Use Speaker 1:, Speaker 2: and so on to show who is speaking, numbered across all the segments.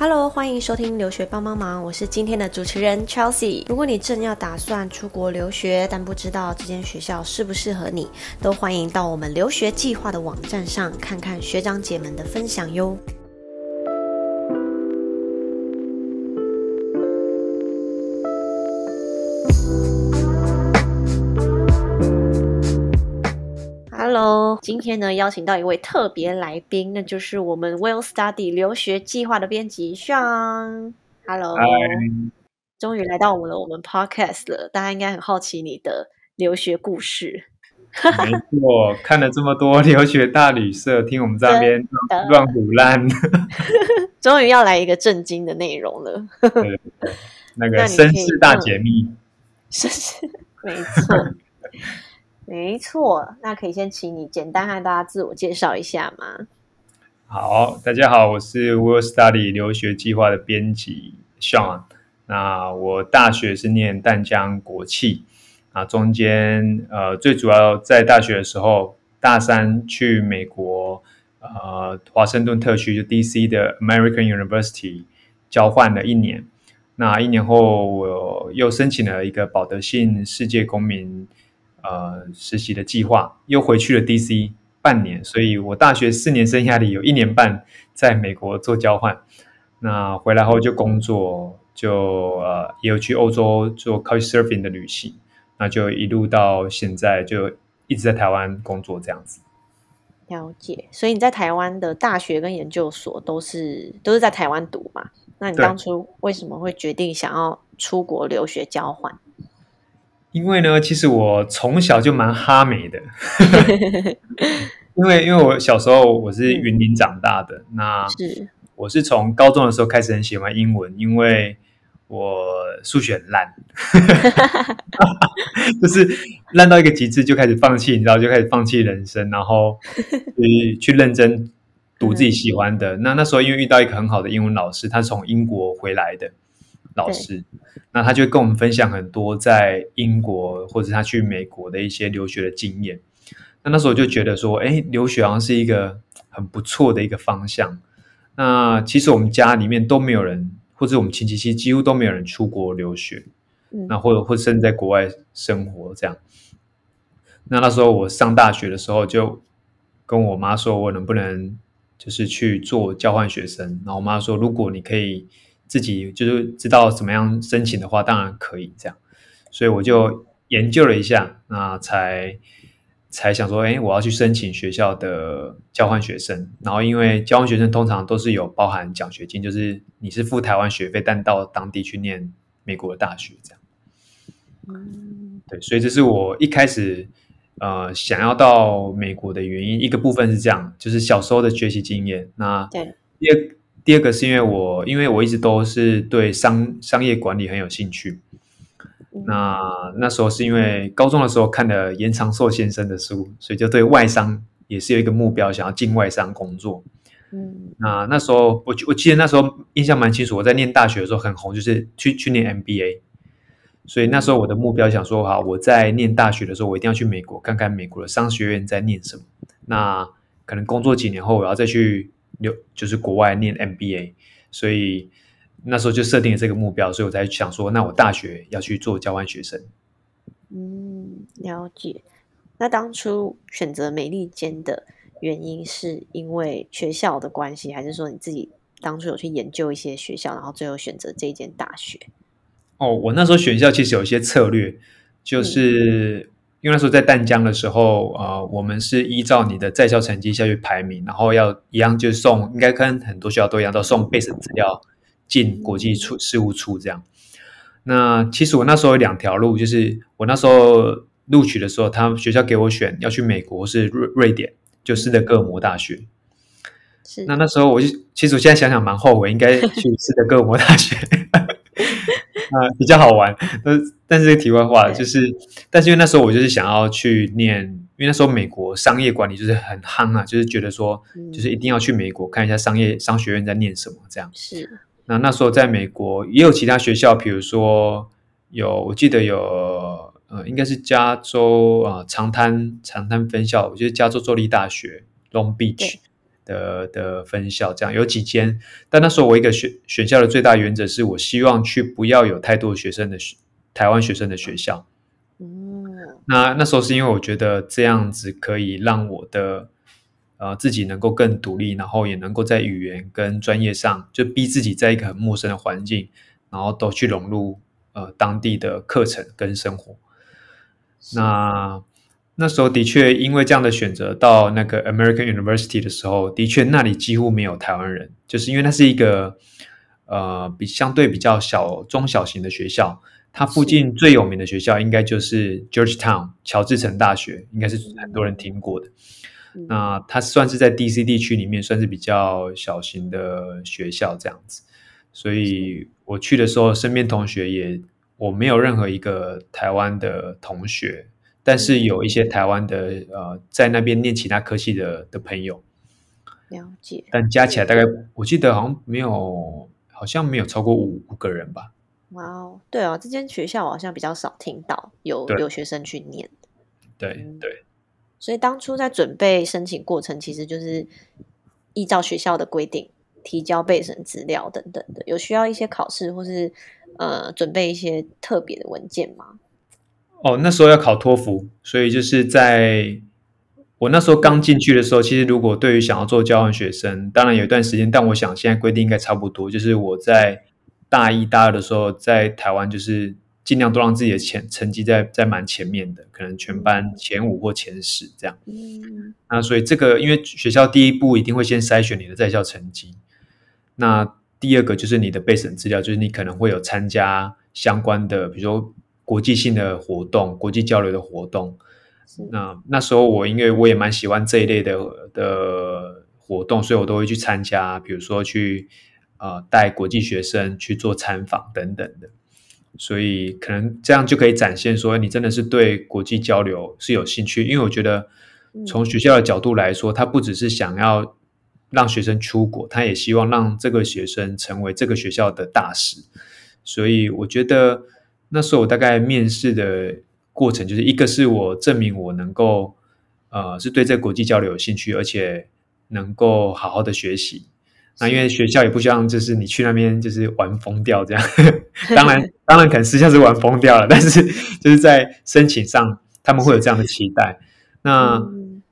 Speaker 1: Hello，欢迎收听留学帮帮忙，我是今天的主持人 Chelsea。如果你正要打算出国留学，但不知道这间学校适不适合你，都欢迎到我们留学计划的网站上看看学长姐们的分享哟。今天呢邀请到一位特别来宾，那就是我们 Will Study 留学计划的编辑 Sean。Hello，终于来到我们的我们 Podcast 了，大家应该很好奇你的留学故事。
Speaker 2: 没错，看了这么多留学大旅社，听我们这边乱胡乱，
Speaker 1: 终于要来一个震惊的内容了。
Speaker 2: 那个绅士大解密，
Speaker 1: 绅士，没错。没错，那可以先请你简单和大家自我介绍一下吗？
Speaker 2: 好，大家好，我是 World Study 留学计划的编辑 Sean。那我大学是念淡江国际，啊，中间呃最主要在大学的时候，大三去美国呃华盛顿特区就 DC 的 American University 交换了一年。那一年后，我又申请了一个保德信世界公民。呃，实习的计划又回去了 DC 半年，所以我大学四年生涯里有一年半在美国做交换。那回来后就工作，就呃也有去欧洲做 Couch Surfing 的旅行。那就一路到现在就一直在台湾工作这样子。
Speaker 1: 了解，所以你在台湾的大学跟研究所都是都是在台湾读嘛？那你当初为什么会决定想要出国留学交换？
Speaker 2: 因为呢，其实我从小就蛮哈美的，因为因为我小时候我是云林长大的，那是我是从高中的时候开始很喜欢英文，因为我数学很烂，就是烂到一个极致就开始放弃，你知道，就开始放弃人生，然后 去去认真读自己喜欢的。那那时候因为遇到一个很好的英文老师，他从英国回来的。老师，那他就会跟我们分享很多在英国或者他去美国的一些留学的经验。那那时候就觉得说，哎，留学好像是一个很不错的一个方向。那其实我们家里面都没有人，或者我们亲戚戚几乎都没有人出国留学，那或者或甚至在国外生活这样。那那时候我上大学的时候，就跟我妈说，我能不能就是去做交换学生？然后我妈说，如果你可以。自己就是知道怎么样申请的话，当然可以这样，所以我就研究了一下，那才才想说，哎，我要去申请学校的交换学生。然后因为交换学生通常都是有包含奖学金，就是你是付台湾学费，但到当地去念美国的大学这样。嗯，对，所以这是我一开始呃想要到美国的原因，一个部分是这样，就是小时候的学习经验。那
Speaker 1: 对，
Speaker 2: 第二。第二个是因为我，因为我一直都是对商商业管理很有兴趣。那那时候是因为高中的时候看了严长寿先生的书，所以就对外商也是有一个目标，想要进外商工作。嗯，那那时候我我记得那时候印象蛮清楚，我在念大学的时候很红，就是去去念 MBA。所以那时候我的目标想说，好，我在念大学的时候，我一定要去美国看看美国的商学院在念什么。那可能工作几年后，我要再去。留就是国外念 MBA，所以那时候就设定了这个目标，所以我才想说，那我大学要去做交换学生。
Speaker 1: 嗯，了解。那当初选择美利坚的原因，是因为学校的关系，还是说你自己当初有去研究一些学校，然后最后选择这间大学？
Speaker 2: 哦，我那时候选校其实有一些策略，就是。因为那时候在淡江的时候，呃，我们是依照你的在校成绩下去排名，然后要一样就送，应该跟很多学校都一样，都送备审资料进国际处事务处这样。那其实我那时候有两条路，就是我那时候录取的时候，他学校给我选要去美国是瑞瑞典，就斯德哥尔摩大学。
Speaker 1: 是。
Speaker 2: 那那时候我就其实我现在想想蛮后悔，应该去斯德哥尔摩大学。啊，比较好玩，但但是这个题外话就是，但是因为那时候我就是想要去念，因为那时候美国商业管理就是很夯啊，就是觉得说，就是一定要去美国看一下商业商学院在念什么这样。
Speaker 1: 是。
Speaker 2: 那那时候在美国也有其他学校，比如说有，我记得有，呃，应该是加州啊长滩长滩分校，我觉得加州州立大学 Long Beach，的的分校，这样有几间。但那时候我一个选选校的最大原则是我希望去不要有太多学生的学台湾学生的学校。嗯，那那时候是因为我觉得这样子可以让我的呃自己能够更独立，然后也能够在语言跟专业上就逼自己在一个很陌生的环境，然后都去融入呃当地的课程跟生活。那那时候的确因为这样的选择，到那个 American University 的时候，的确那里几乎没有台湾人，就是因为那是一个呃比相对比较小中小型的学校。它附近最有名的学校应该就是 Georgetown 乔治城大学，应该是很多人听过的。那它算是在 DC 地区里面算是比较小型的学校这样子。所以我去的时候，身边同学也我没有任何一个台湾的同学，但是有一些台湾的呃在那边念其他科系的的朋友。
Speaker 1: 了解。
Speaker 2: 但加起来大概我记得好像没有，好像没有超过五五个人吧。
Speaker 1: 哇哦，对啊，这间学校好像比较少听到有有学生去念。
Speaker 2: 对对，
Speaker 1: 所以当初在准备申请过程，其实就是依照学校的规定提交备审资料等等的。有需要一些考试或是呃准备一些特别的文件吗？
Speaker 2: 哦，那时候要考托福，所以就是在我那时候刚进去的时候，其实如果对于想要做交换学生，当然有一段时间，但我想现在规定应该差不多，就是我在。大一、大二的时候，在台湾就是尽量都让自己的前成绩在在蛮前面的，可能全班前五或前十这样。嗯，那所以这个，因为学校第一步一定会先筛选你的在校成绩，那第二个就是你的备审资料，就是你可能会有参加相关的，比如说国际性的活动、国际交流的活动。那那时候我因为我也蛮喜欢这一类的的活动，所以我都会去参加，比如说去。呃，带国际学生去做参访等等的，所以可能这样就可以展现说你真的是对国际交流是有兴趣。因为我觉得从学校的角度来说，他不只是想要让学生出国，他也希望让这个学生成为这个学校的大使。所以我觉得那时候我大概面试的过程，就是一个是我证明我能够呃是对这个国际交流有兴趣，而且能够好好的学习。那因为学校也不希望就是你去那边就是玩疯掉这样，当然当然可能私下是玩疯掉了，但是 就是在申请上他们会有这样的期待。那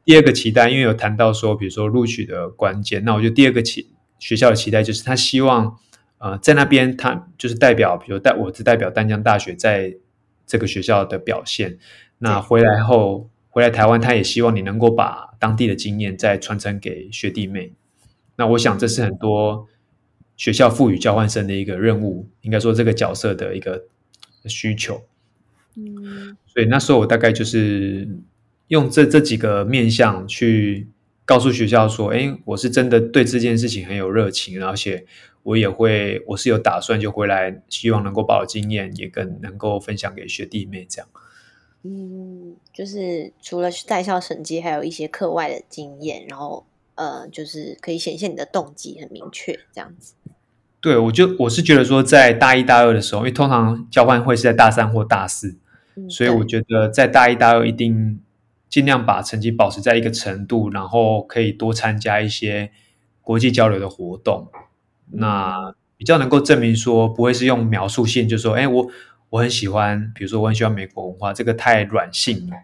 Speaker 2: 第二个期待，因为有谈到说，比如说录取的关键，那我觉得第二个期学校的期待就是他希望呃在那边他就是代表，比如代我只代表丹江大学在这个学校的表现。那回来后回来台湾，他也希望你能够把当地的经验再传承给学弟妹。那我想，这是很多学校赋予交换生的一个任务，应该说这个角色的一个需求。嗯，所以那时候我大概就是用这这几个面向去告诉学校说：“哎，我是真的对这件事情很有热情，而且我也会，我是有打算就回来，希望能够把我经验也更能够分享给学弟妹。”这样。
Speaker 1: 嗯，就是除了在校成绩，还有一些课外的经验，然后。呃，就是可以显现你的动机很明确，这样子。
Speaker 2: 对，我就我是觉得说，在大一、大二的时候，因为通常交换会是在大三或大四，所以我觉得在大一、大二一定尽量把成绩保持在一个程度，然后可以多参加一些国际交流的活动，那比较能够证明说，不会是用描述性，就说，哎，我我很喜欢，比如说我很喜欢美国文化，这个太软性了。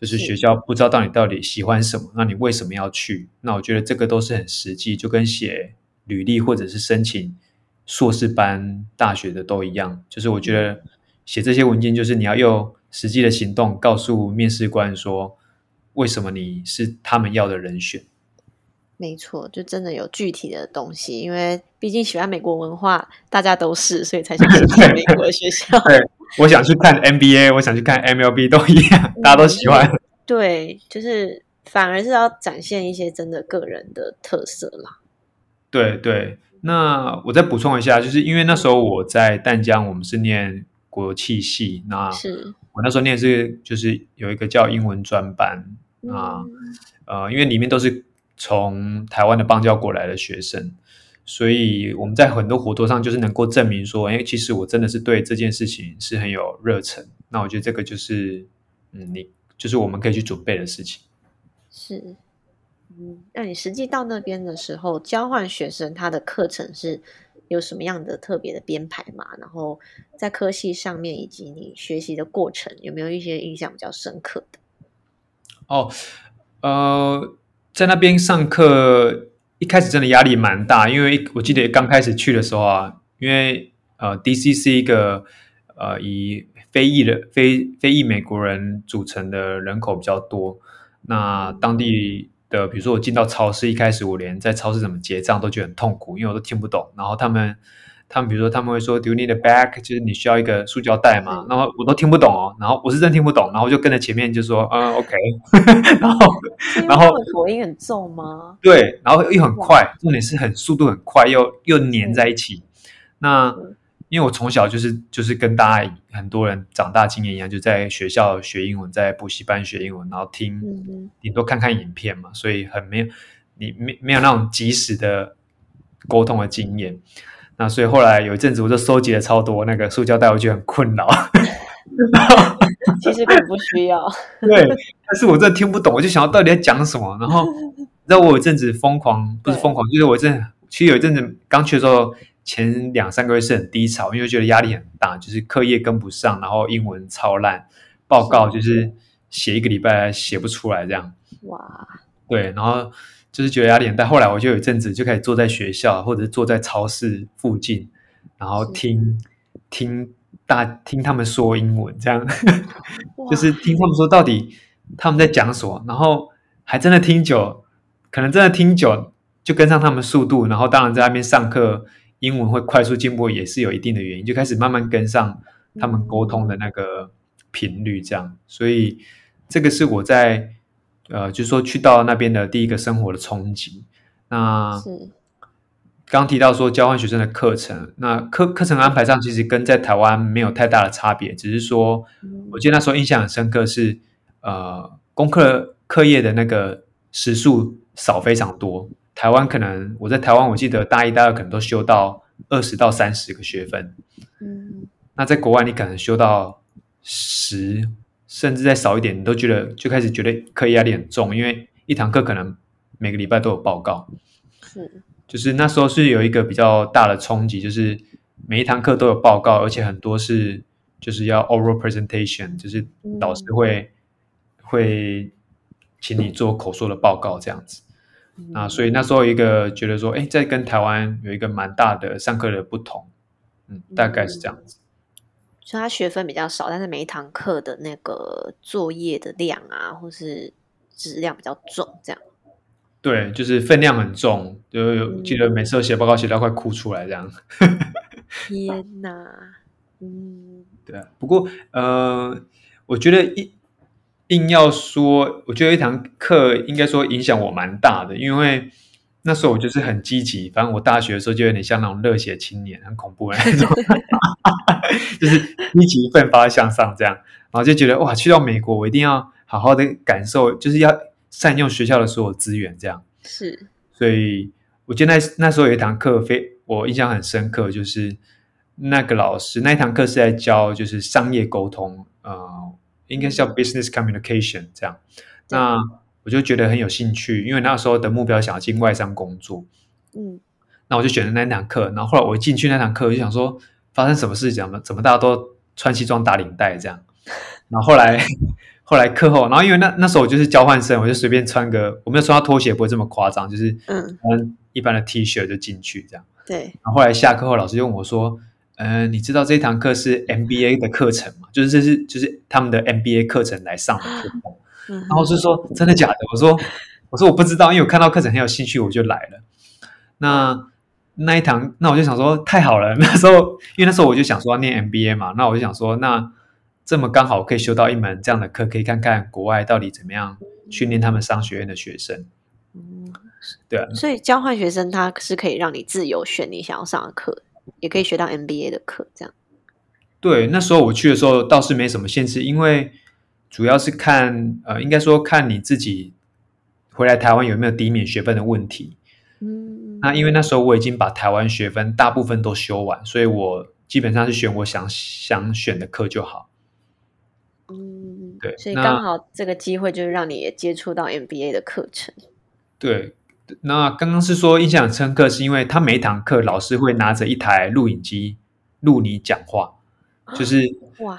Speaker 2: 就是学校不知道到你到底喜欢什么，那你为什么要去？那我觉得这个都是很实际，就跟写履历或者是申请硕士班大学的都一样。就是我觉得写这些文件，就是你要用实际的行动告诉面试官说，为什么你是他们要的人选。
Speaker 1: 没错，就真的有具体的东西，因为毕竟喜欢美国文化，大家都是，所以才想去美国的学校。
Speaker 2: 对，我想去看 NBA，我想去看 MLB，都一样，大家都喜欢。
Speaker 1: 对，就是反而是要展现一些真的个人的特色啦。
Speaker 2: 对对，那我再补充一下，就是因为那时候我在淡江，我们是念国际系，那
Speaker 1: 是
Speaker 2: 我那时候念是就是有一个叫英文专班啊，呃，因为里面都是。从台湾的邦交国来的学生，所以我们在很多活动上就是能够证明说，哎，其实我真的是对这件事情是很有热忱。那我觉得这个就是，嗯，你就是我们可以去准备的事情。
Speaker 1: 是，嗯，那你实际到那边的时候，交换学生他的课程是有什么样的特别的编排嘛？然后在科系上面以及你学习的过程，有没有一些印象比较深刻的？
Speaker 2: 哦，呃，在那边上课一开始真的压力蛮大，因为我记得刚开始去的时候啊，因为呃，DC 是一个呃以非裔的非非裔美国人组成的人口比较多，那当地。的，比如说我进到超市，一开始我连在超市怎么结账都觉得很痛苦，因为我都听不懂。然后他们，他们比如说他们会说 “Do you need a bag？” 就是你需要一个塑胶袋嘛？然后我都听不懂哦。然后我是真听不懂，然后就跟着前面就说“嗯，OK”。然后，然后
Speaker 1: 口音很重吗？
Speaker 2: 对，然后又很快，重点是很速度很快，又又粘在一起。那因为我从小就是就是跟大家很多人长大经验一样，就在学校学英文，在补习班学英文，然后听顶多看看影片嘛，所以很没有你没没有那种及时的沟通的经验。那所以后来有一阵子，我就收集了超多那个塑胶袋，我觉得很困扰。
Speaker 1: 其实并不需要。
Speaker 2: 对，但是我真的听不懂，我就想要到底在讲什么。然后，让我有一阵子疯狂，不是疯狂，就是我阵其实有一阵子刚去的时候。前两三个月是很低潮，因为觉得压力很大，就是课业跟不上，然后英文超烂，报告就是写一个礼拜写不出来这样。哇，对，然后就是觉得压力很大。后来我就有一阵子就开始坐在学校，或者是坐在超市附近，然后听听大听他们说英文，这样就是听他们说到底他们在讲什么，然后还真的听久，可能真的听久就跟上他们速度，然后当然在那边上课。英文会快速进步也是有一定的原因，就开始慢慢跟上他们沟通的那个频率，这样。所以这个是我在呃，就是说去到那边的第一个生活的冲击。那刚提到说交换学生的课程，那课课程安排上其实跟在台湾没有太大的差别，只是说，我记得那时候印象很深刻是呃，功课课业的那个时数少非常多。台湾可能我在台湾，我记得大一、大二可能都修到二十到三十个学分，嗯，那在国外你可能修到十，甚至再少一点，你都觉得就开始觉得课业压力很重，因为一堂课可能每个礼拜都有报告，是，就是那时候是有一个比较大的冲击，就是每一堂课都有报告，而且很多是就是要 oral presentation，就是导师会会请你做口说的报告这样子。啊，所以那时候一个觉得说，哎，在跟台湾有一个蛮大的上课的不同，嗯，大概是这样子。
Speaker 1: 所以他学分比较少，但是每一堂课的那个作业的量啊，或是质量比较重，这样。
Speaker 2: 对，就是分量很重，就有记得每次写报告写到快哭出来这样。
Speaker 1: 天哪，嗯，
Speaker 2: 对啊。不过呃，我觉得一。硬要说，我觉得一堂课应该说影响我蛮大的，因为那时候我就是很积极，反正我大学的时候就有点像那种热血青年，很恐怖的那种，就是积极奋发向上这样，然后就觉得哇，去到美国我一定要好好的感受，就是要善用学校的所有资源这样。
Speaker 1: 是，
Speaker 2: 所以我记得那那时候有一堂课非我印象很深刻，就是那个老师那一堂课是在教就是商业沟通，呃。应该是叫 business communication 这样，那我就觉得很有兴趣，因为那时候的目标想要进外商工作，嗯，那我就选了那堂课，然后后来我进去那堂课，我就想说发生什么事情怎么大家都穿西装打领带这样，然后后来后来课后，然后因为那那时候我就是交换生，我就随便穿个我没有穿到拖鞋，不会这么夸张，就是嗯。穿一般的 T 恤就进去这样，
Speaker 1: 对，
Speaker 2: 然后后来下课后，老师就问我说。嗯，你知道这堂课是 MBA 的课程吗？就是这是就是他们的 MBA 课程来上的课程。然后是说真的假的？我说我说我不知道，因为我看到课程很有兴趣，我就来了。那那一堂，那我就想说太好了。那时候因为那时候我就想说要念 MBA 嘛，那我就想说那这么刚好可以修到一门这样的课，可以看看国外到底怎么样训练他们商学院的学生。嗯，对啊。
Speaker 1: 所以交换学生他是可以让你自由选你想要上的课。也可以学到 MBA 的课，这样。
Speaker 2: 对，那时候我去的时候倒是没什么限制，因为主要是看呃，应该说看你自己回来台湾有没有抵免学分的问题。嗯，那因为那时候我已经把台湾学分大部分都修完，所以我基本上是选我想想选的课就好。嗯，对，
Speaker 1: 所以刚好这个机会就是让你也接触到 MBA 的课程。
Speaker 2: 对，那刚刚是说印象很深刻，是因为他每一堂课老师会拿着一台录影机录你讲话，就是
Speaker 1: 哇，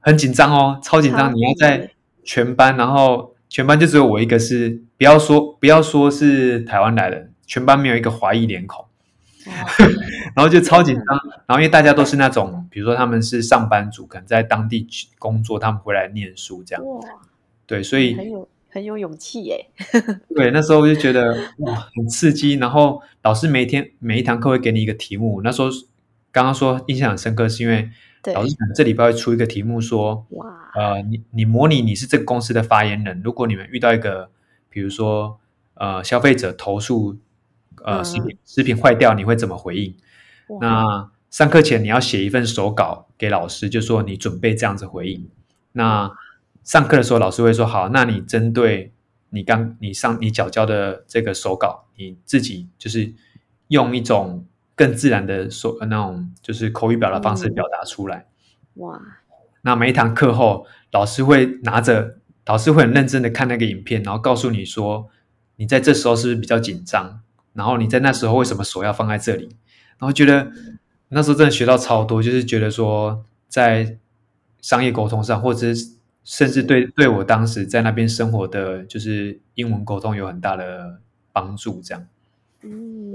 Speaker 2: 很很紧张哦，超紧张，你要在全班，然后全班就只有我一个是，不要说不要说是台湾来的，全班没有一个华裔脸孔。然后就超紧张，然后因为大家都是那种，比如说他们是上班族，可能在当地工作，他们回来念书这样，
Speaker 1: 哇，
Speaker 2: 对，所以
Speaker 1: 很有很有勇气耶，
Speaker 2: 对那时候我就觉得哇很刺激，然后老师每一天每一堂课会给你一个题目，那时候刚刚说印象很深刻，是因为
Speaker 1: 对，
Speaker 2: 老师可能这礼拜会出一个题目说，
Speaker 1: 哇，
Speaker 2: 呃，你你模拟你是这个公司的发言人，如果你们遇到一个，比如说呃消费者投诉呃
Speaker 1: 嗯。
Speaker 2: 食品食品坏掉，你会怎么回应？那上课前你要写一份手稿给老师，就说你准备这样子回应。那上课的时候，老师会说：“好，那你针对你刚你上你缴交的这个手稿，你自己就是用一种更自然的说那种就是口语表达方式
Speaker 1: 嗯
Speaker 2: 表达出来。
Speaker 1: 哇，
Speaker 2: 那每一堂课后，老师会拿着，老师会很认真的看那个影片，然后告诉你说，你在这时候是不是比较紧张？然后你在那时候为什么手要放在这里？然后觉得那时候真的学到超多，就是觉得说在商业沟通上，或者是甚至对对我当时在那边生活的就是英文沟通有很大的帮助。这样，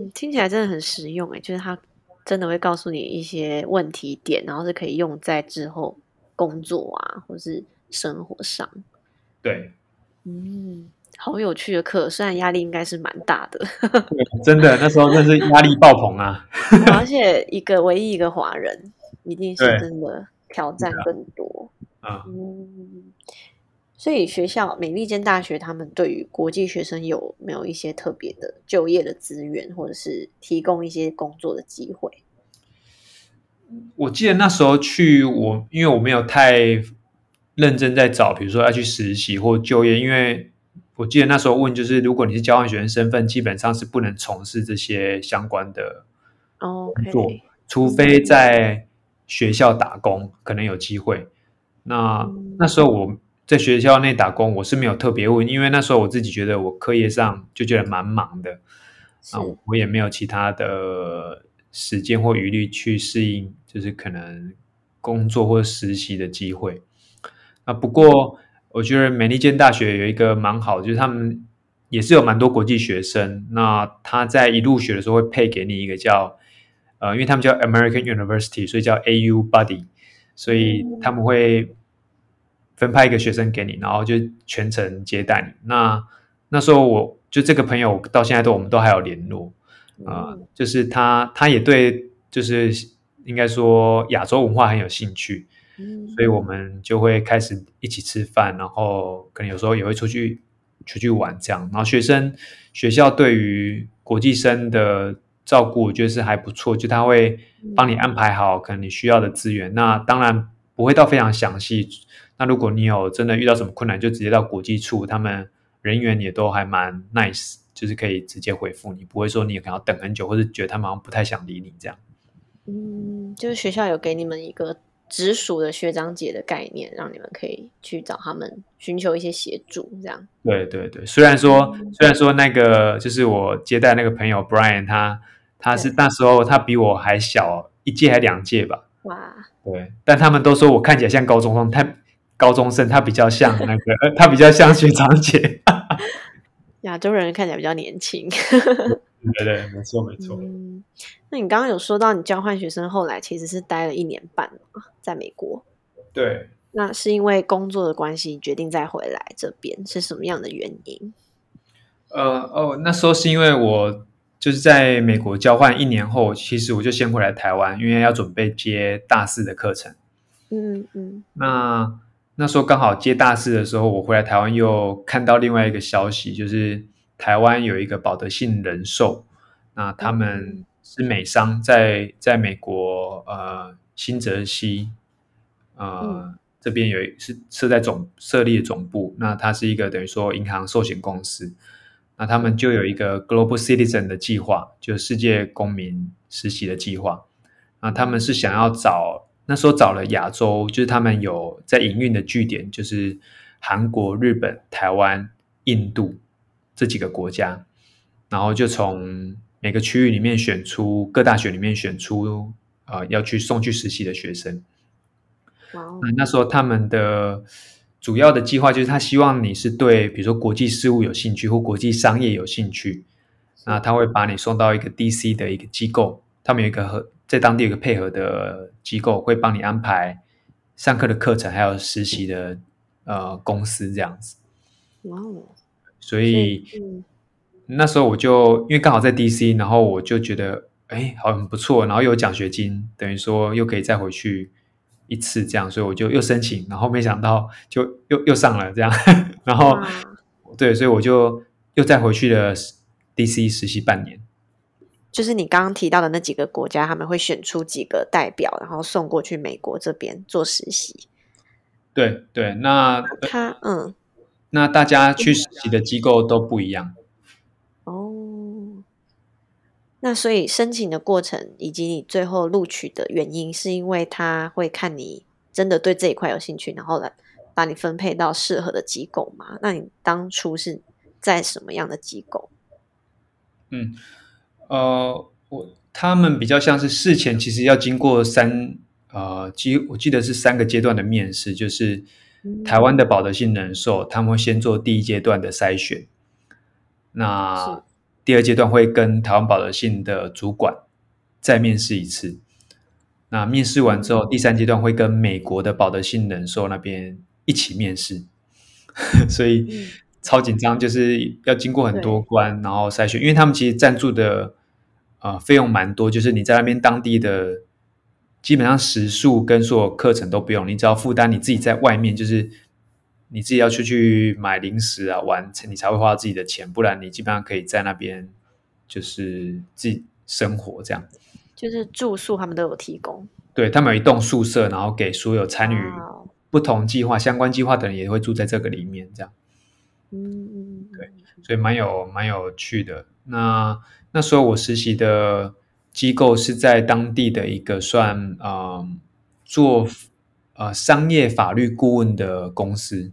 Speaker 1: 嗯，听起来真的很实用诶，就是他真的会告诉你一些问题点，然后是可以用在之后工作啊，或是生活上。
Speaker 2: 对，
Speaker 1: 嗯，好有趣的课，虽然压力应该是蛮大的，
Speaker 2: 对真的那时候真是压力爆棚啊！
Speaker 1: 而且一个唯一一个华人，一定是真的挑战更多。
Speaker 2: 啊、
Speaker 1: 嗯，所以学校美利坚大学他们对于国际学生有没有一些特别的就业的资源，或者是提供一些工作的机会？
Speaker 2: 我记得那时候去我，因为我没有太认真在找，比如说要去实习或就业，因为我记得那时候问就是，如果你是交换学生身份，基本上是不能从事这些相关的工作除非在学校打工，可能有机会。那
Speaker 1: 嗯
Speaker 2: 那时候我在学校内打工，我是没有特别问，因为那时候我自己觉得我课业上就觉得蛮忙的，
Speaker 1: 是
Speaker 2: 啊，我也没有其他的时间或余力去适应，就是可能工作或实习的机会。啊，不过我觉得美利坚大学有一个蛮好，就是他们也是有蛮多国际学生。那他在一入学的时候会配给你一个叫呃，因为他们叫 American University，所以叫 AU Buddy，所以他们会分派一个学生给你，然后就全程接待你。那那时候我就这个朋友到现在都我们都还有联络啊、
Speaker 1: 嗯
Speaker 2: 就是他他也对就是应该说亚洲文化很有兴趣，
Speaker 1: 嗯
Speaker 2: 所以我们就会开始一起吃饭，然后可能有时候也会出去出去玩这样。然后学生学校对于国际生的照顾，我觉得是还不错，就他会帮你安排好可能你需要的资源。那当然不会到非常详细。那如果你有真的遇到什么困难，就直接到国际处，他们人员也都还蛮 nice，就是可以直接回复你，不会说你可能要等很久，或是觉得他们好像不太想理你这样。
Speaker 1: 嗯，就是学校有给你们一个直属的学长姐的概念，让你们可以去找他们寻求一些协助，这样。
Speaker 2: 对对对，虽然说虽然说那个就是我接待那个朋友 Brian，他他是那时候他比我还小一届还两届吧，
Speaker 1: 哇，
Speaker 2: 对，但他们都说我看起来像高中生，他高中生他比较像那个，呃 他比较像学长姐。
Speaker 1: 亚洲人看起来比较年轻。
Speaker 2: 对对，没错没错。
Speaker 1: 嗯，那你刚刚有说到你交换学生后来其实是待了一年半嘛，在美国。
Speaker 2: 对，
Speaker 1: 那是因为工作的关系决定再回来这边，是什么样的原因？
Speaker 2: 呃哦，那时候是因为我就是在美国交换一年后，其实我就先回来台湾，因为要准备接大四的课程。
Speaker 1: 嗯嗯
Speaker 2: 那那时候刚好接大四的时候，我回来台湾又看到另外一个消息，就是台湾有一个保德信人寿，那他们是美商在在美国呃新泽西呃、
Speaker 1: 嗯
Speaker 2: 这边有一是设在总设立的总部，那它是一个等于说银行寿险公司，那他们就有一个 Global Citizen 的计划，就世界公民实习的计划。那他们是想要找那时候找了亚洲，就是他们有在营运的据点，就是韩国、日本、台湾、印度。这几个国家，然后就从每个区域里面选出各大学里面选出呃要去送去实习的学生。那那时候他们的主要的计划就是他希望你是对比如说国际事务有兴趣或国际商业有兴趣，那他会把你送到一个 DC 的一个机构，他们有一个和在当地有个配合的机构，会帮你安排上课的课程，还有实习的呃公司这样子。哇哦！所以那时候我就因为刚好在 DC，然后我就觉得哎，好很不错，然后有奖学金，等于说又可以再回去一次这样，所以我就又申请，然后没想到就又又上了这样，然后对，所以我就又再回去了 DC 实习半年。
Speaker 1: 就是你刚刚提到的那几个国家，他们会选出几个代表，然后送过去美国这边做实习。
Speaker 2: 对对，那
Speaker 1: 他嗯，
Speaker 2: 那大家去实习的机构都不一样。
Speaker 1: 哦，那所以申请的过程以及你最后录取的原因，是因为他会看你真的对这一块有兴趣，然后来把你分配到适合的机构吗？那你当初是在什么样的机构？
Speaker 2: 嗯。呃，我他们比较像是事前其实要经过三呃，记我记得是三个阶段的面试，就是台湾的保德信人寿，他们会先做第一阶段的筛选，那第二阶段会跟台湾保德信的主管再面试一次，那面试完之后，第三阶段会跟美国的保德信人寿那边一起面试，所以。超紧张，就是要经过很多关，然后筛选，因为他们其实赞助的呃费用蛮多，就是你在那边当地的基本上食宿跟所有课程都不用，你只要负担你自己在外面，就是你自己要出去买零食啊玩，你才会花自己的钱，不然你基本上可以在那边就是自己生活这样。
Speaker 1: 就是住宿他们都有提供，
Speaker 2: 对他们有一栋宿舍，然后给所有参与不同计划、相关计划的人也会住在这个里面这样。嗯嗯，对，所以蛮有蛮有趣的。那那时候我实习的机构是在当地的一个算呃做呃商业法律顾问的公司。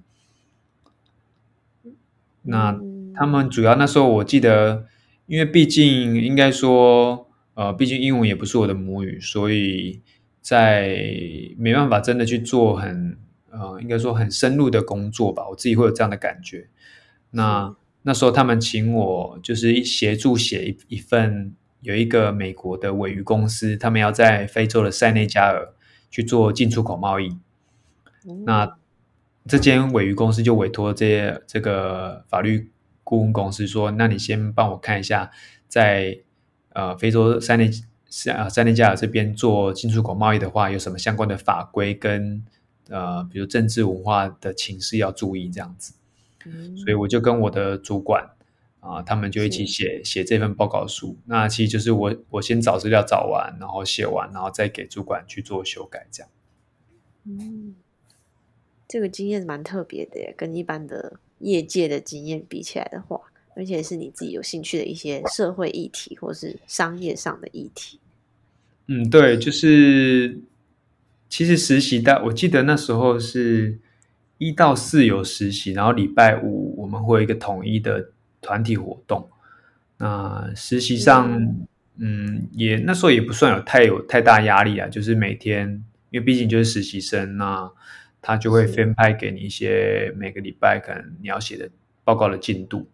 Speaker 2: 那他们主要那时候我记得，因为毕竟应该说呃，毕竟英文也不是我的母语，所以在没办法真的去做很呃，应该说很深入的工作吧。我自己会有这样的感觉。那那时候他们请我就是协助写一一份，有一个美国的尾鱼公司，他们要在非洲的塞内加尔去做进出口贸易。那这间尾鱼公司就委托这些这个法律顾问公司说：“那你先帮我看一下，在呃非洲塞内塞塞内加尔这边做进出口贸易的话，有什么相关的法规跟呃比如政治文化的情势要注意这样子。”所以我就跟我的主管啊，他们就一起写写这份报告书。那其实就是我我先找资料找完，然后写完，然后再给主管去做修改，这样。
Speaker 1: 嗯，这个经验蛮特别的耶，跟一般的业界的经验比起来的话，而且是你自己有兴趣的一些社会议题或是商业上的议题。
Speaker 2: 嗯，对，就是其实实习的，我记得那时候是。一到四有实习，然后礼拜五我们会有一个统一的团体活动。那实习上，嗯，也那时候也不算有太有太大压力啊，就是每天，因为毕竟就是实习生，那他就会分派给你一些每个礼拜可能你要写的报告的进度。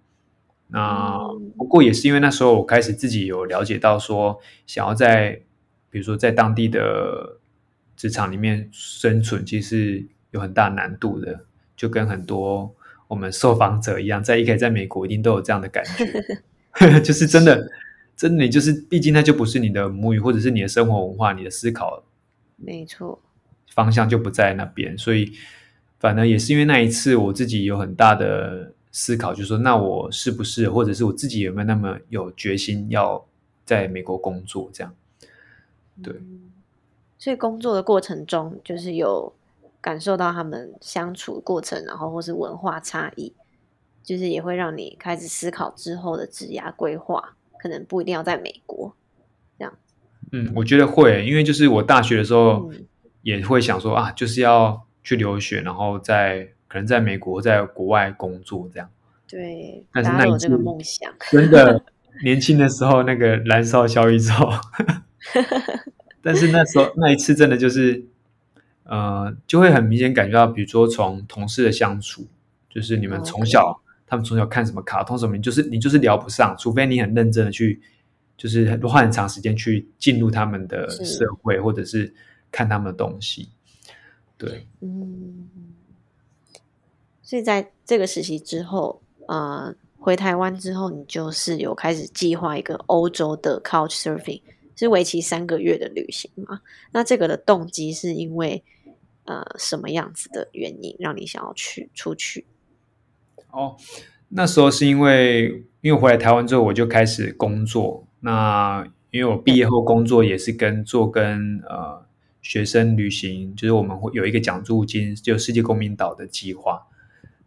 Speaker 2: 那不过也是因为那时候我开始自己有了解到说，想要在比如说在当地的职场里面生存，其实。有很大难度的，就跟很多我们受访者一样，在一开始在美国一定都有这样的感觉 就是真的，真的，就是毕竟那就不是你的母语，或者是你的生活文化，你的思考，
Speaker 1: 没错，
Speaker 2: 方向就不在那边，所以反而也是因为那一次，我自己有很大的思考，就是说，那我是不是，或者是我自己有没有那么有决心要在美国工作？这样，对，
Speaker 1: 所以工作的过程中，就是有。感受到他们相处过程，然后或是文化差异，就是也会让你开始思考之后的职涯规划，可能不一定要在美国这样。
Speaker 2: 嗯，我觉得会，因为就是我大学的时候也会想说啊，就是要去留学，然后在可能在美国，在国外工作这样。
Speaker 1: 对，
Speaker 2: 但是那一次
Speaker 1: 这个梦想。
Speaker 2: 真的年轻的时候那个燃烧小宇宙，但是那时候那一次真的就是，呃，就会很明显感觉到，比如说从同事的相处，就是你们从小他们从小看什么卡通什么，你就是你就是聊不上，除非你很认真的去，就是花很长时间去进入他们的社会，或者是看他们的东西。对，
Speaker 1: 嗯，所以在这个实习之后，呃，回台湾之后，你就是有开始计划一个欧洲的 Couch Surfing，是为期三个月的旅行嘛？那这个的动机是因为呃什么样子的原因让你想要去出去？
Speaker 2: 哦，那时候是因为因为回来台湾之后，我就开始工作。那因为我毕业后工作也是跟做跟呃学生旅行，就是我们会有一个奖助金，就世界公民岛的计划。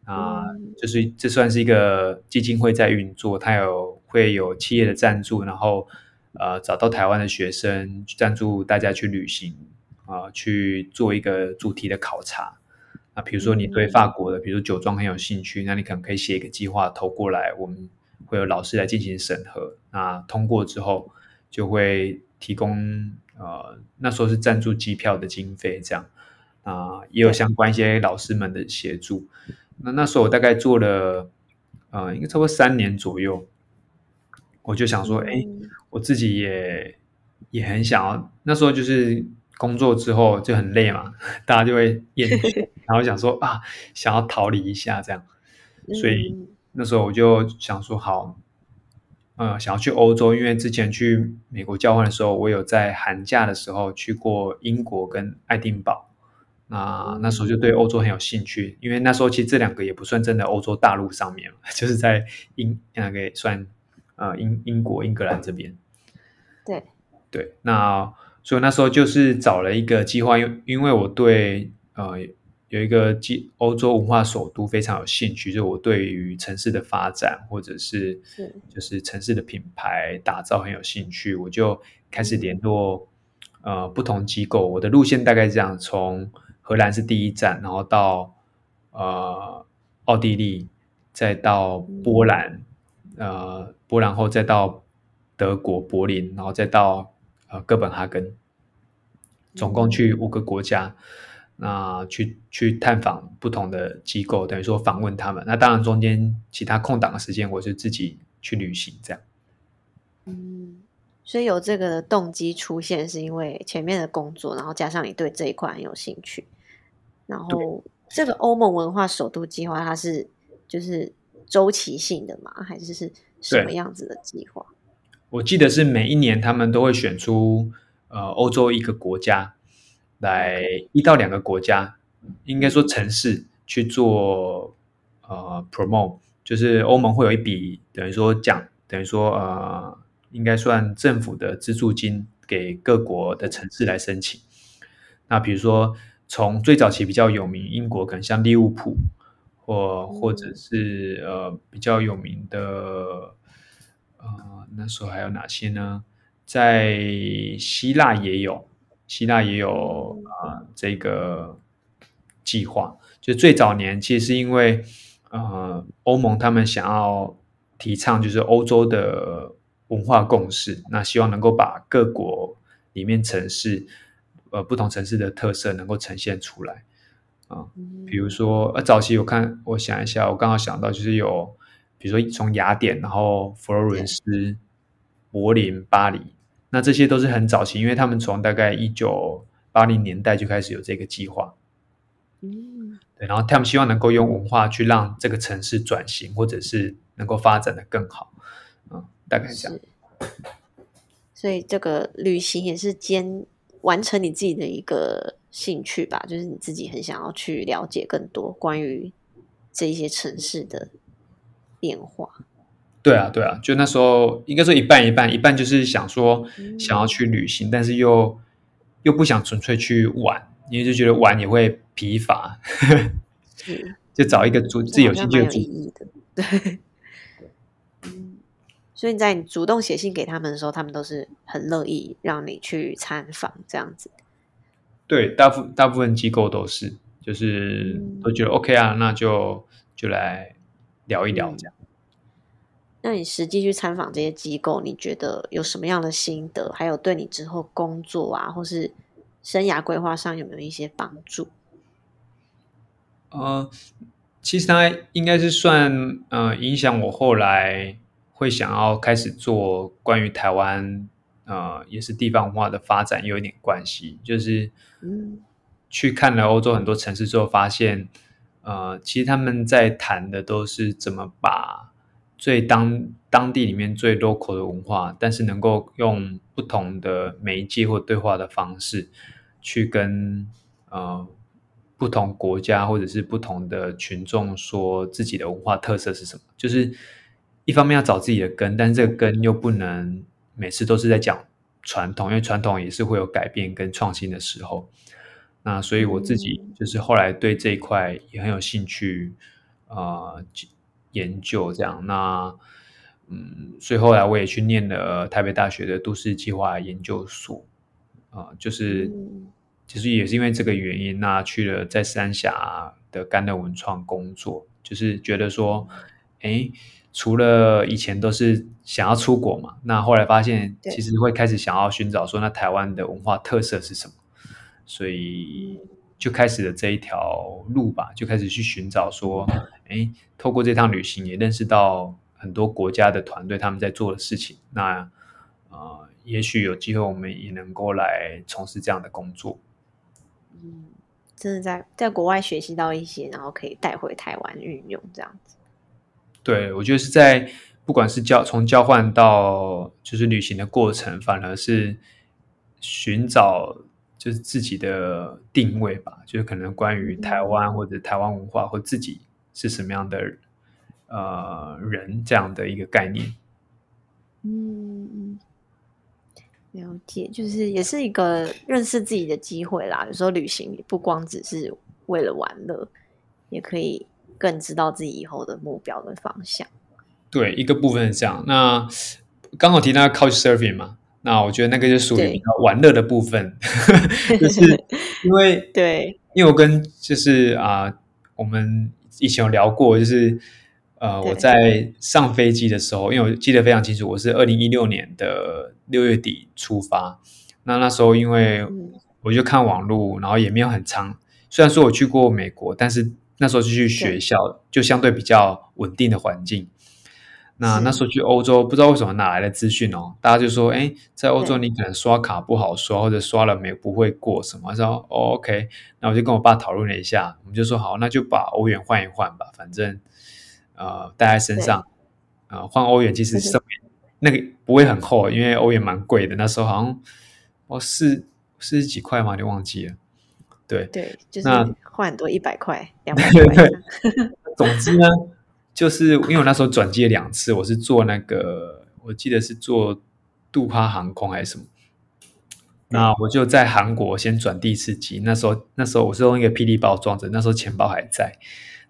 Speaker 2: 啊、
Speaker 1: 嗯
Speaker 2: 就是这算是一个基金会在运作，它有会有企业的赞助，然后呃找到台湾的学生赞助大家去旅行啊、去做一个主题的考察。那比如说你对法国的，比如说酒庄很有兴趣，那你可能可以写一个计划投过来，我们会有老师来进行审核。那通过之后，就会提供呃那时候是赞助机票的经费这样啊、也有相关一些老师们的协助。那那时候我大概做了呃应该差不多三年左右，我就想说，哎、
Speaker 1: 嗯
Speaker 2: 我自己也也很想要，那时候就是工作之后就很累嘛，大家就会厌 倦，然后想说啊，想要逃离一下这样，所以
Speaker 1: 嗯
Speaker 2: 那时候我就想说好，呃，想要去欧洲，因为之前去美国交换的时候，我有在寒假的时候去过英国跟爱丁堡。那那时候就对欧洲很有兴趣，因为那时候其实这两个也不算真的欧洲大陆上面嘛，就是在英那个算呃英英国英格兰这边。
Speaker 1: 对，
Speaker 2: 对，那所以那时候就是找了一个计划，因因为我对呃有一个计欧洲文化首都非常有兴趣，就我对于城市的发展或者是
Speaker 1: 是
Speaker 2: 就是城市的品牌打造很有兴趣，我就开始联络呃不同机构。我的路线大概是这样：从荷兰是第一站，然后到呃奥地利，再到波兰，呃波兰后再到德国柏林，然后再到呃哥本哈根，总共去五个国家。那去去探访不同的机构，等于说访问他们。那当然中间其他空档的时间，我是自己去旅行这样。
Speaker 1: 嗯，所以有这个的动机出现，是因为前面的工作，然后加上你对这一块很有兴趣。然后这个欧盟文化首都计划，它是就是周期性的吗？还是是什么样子的计划？
Speaker 2: 我记得是每一年他们都会选出呃欧洲一个国家来一到两个国家，应该说城市去做呃 promote，就是欧盟会有一笔等于说奖，等于说呃应该算政府的资助金给各国的城市来申请。那比如说从最早期比较有名，英国可能像利物浦，或或者是呃比较有名的呃那时候还有哪些呢？在希腊也有，希腊也有啊、呃这个计划。就最早年其实是因为呃欧盟他们想要提倡就是欧洲的文化共识，那希望能够把各国里面城市呃不同城市的特色能够呈现出来。
Speaker 1: 啊
Speaker 2: 比如说，呃，早期我看，我想一下，我刚好想到就是有，比如说从雅典，然后佛罗伦斯、柏林、巴黎，那这些都是很早期，因为他们从大概一九八零年代就开始有这个计划，
Speaker 1: 嗯。
Speaker 2: 对，然后他们希望能够用文化去让这个城市转型，或者是能够发展的更好，嗯，大概这样。
Speaker 1: 所以这个旅行也是兼完成你自己的一个兴趣吧，就是你自己很想要去了解更多关于这一些城市的变化。
Speaker 2: 对啊，对啊，就那时候应该说一半一半，一半就是想说
Speaker 1: 嗯
Speaker 2: 想要去旅行，但是又又不想纯粹去玩，因为就觉得玩也会疲乏，就找一个主自己有兴趣的主
Speaker 1: 意的，对。嗯，所以你在你主动写信给他们的时候，他们都是很乐意让你去参访这样子。
Speaker 2: 对，大部大部分机构都是，就是
Speaker 1: 嗯
Speaker 2: 都觉得 OK 啊，那就就来聊一聊这样。
Speaker 1: 那你实际去参访这些机构，你觉得有什么样的心得？还有对你之后工作啊，或是生涯规划上有没有一些帮助？
Speaker 2: 呃，其实它应该是算呃影响我后来会想要开始做关于台湾呃也是地方文化的发展有一点关系，就是
Speaker 1: 嗯
Speaker 2: 去看了欧洲很多城市之后，发现呃其实他们在谈的都是怎么把。最当当地里面最 local 的文化，但是能够用不同的媒介或对话的方式，去跟呃不同国家或者是不同的群众说自己的文化特色是什么。就是一方面要找自己的根，但是这个根又不能每次都是在讲传统，因为传统也是会有改变跟创新的时候。那所以我自己就是后来对这一块也很有兴趣啊。研究这样，那嗯，所以后来我也去念了台北大学的都市计划研究所，啊，就是其实也是因为这个原因，那去了在三峡的甘乐文创工作，就是觉得说，哎，除了以前都是想要出国嘛，那后来发现其实会开始想要寻找说，那台湾的文化特色是什么，所以。就开始了这一条路吧，就开始去寻找说，哎，透过这趟旅行也认识到很多国家的团队他们在做的事情。那呃，也许有机会我们也能够来从事这样的工作。
Speaker 1: 嗯，真的在在国外学习到一些，然后可以带回台湾运用这样子。
Speaker 2: 对，我觉得是在不管是交从交换到就是旅行的过程，反而是寻找。就是自己的定位吧，就是可能关于台湾或者台湾文化或自己是什么样的呃人这样的一个概念。
Speaker 1: 嗯，了解，就是也是一个认识自己的机会啦。有时候旅行不光只是为了玩乐，也可以更知道自己以后的目标的方向。
Speaker 2: 对，一个部分是这样。那刚好提到 Couch Surfing 嘛。那我觉得那个就属于比较玩乐的部分，就是因为
Speaker 1: 对，
Speaker 2: 因为我跟就是啊，我们以前有聊过，就是呃，我在上飞机的时候，因为我记得非常清楚，我是二零一六年的六月底出发。那那时候因为我就看网络，然后也没有很长。虽然说我去过美国，但是那时候是去学校，就相对比较稳定的环境。那那时候去欧洲，不知道为什么哪来的资讯哦，大家就说，哎，在欧洲你可能刷卡不好刷，或者刷了没不会过什么。说 OK，那我就跟我爸讨论了一下，我们就说好，那就把欧元换一换吧，反正呃带在身上，呃换欧元其实上面那个不会很厚，因为欧元蛮贵的，那时候好像哦四四十几块嘛，就忘记了。对
Speaker 1: 对，就是换很多一百块、两百块。
Speaker 2: 总之呢。就是因为我那时候转机了两次，我是坐那个，我记得是坐杜哈航空还是什么，那我就在韩国先转第一次机。那时候那时候我是用一个霹雳包装着，那时候钱包还在。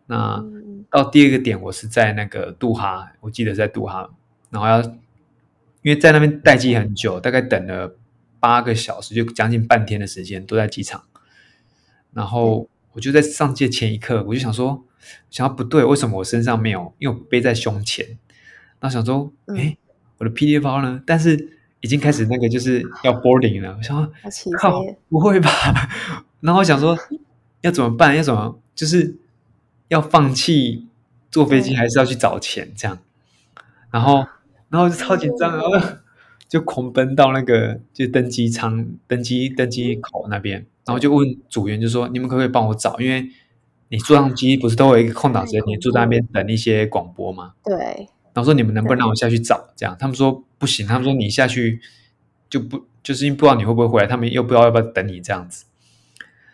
Speaker 2: 那到第二个点，我是在那个杜哈，我记得在杜哈，然后要因为在那边待机很久，大概等了八个小时，就将近半天的时间都在机场。然后我就在上机前一刻，我就想说。想要不对，为什么我身上没有？因为我背在胸前。然后想说，哎，我的 P D 包呢？但是已经开始那个就是要 boarding 了。我想说，靠，不会吧？然后想说，要怎么办？要怎么？就是要放弃坐飞机，还是要去找钱？这样。然后，然后就超紧张，然后就狂奔到那个就登机舱、登机登机口那边，然后就问组员，就说：“你们可不可以帮我找？”因为你坐上机不是都有一个空档时间，你坐在那边等一些广播吗？
Speaker 1: 对。
Speaker 2: 然后说你们能不能让我下去找？这样他们说不行，他们说你下去就不就是因为不知道你会不会回来，他们又不知道要不要等你这样子。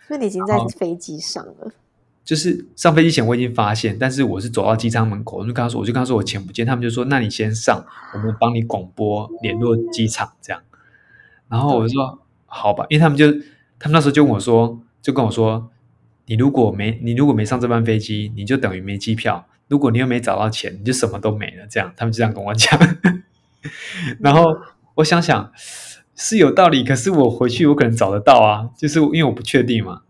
Speaker 1: 那你已经在飞机上了。
Speaker 2: 就是上飞机前我已经发现，但是我是走到机舱门口，我就跟他说，我就跟他说我钱不见，他们就说那你先上，我们帮你广播联络机场这样。然后我就说好吧，因为他们就他们那时候就跟我说，就跟我说。你如果没你如果没上这班飞机，你就等于没机票。如果你又没找到钱，你就什么都没了。这样，他们就这样跟我讲。然后我想想是有道理，可是我回去我可能找得到啊，就是因为我不确定嘛。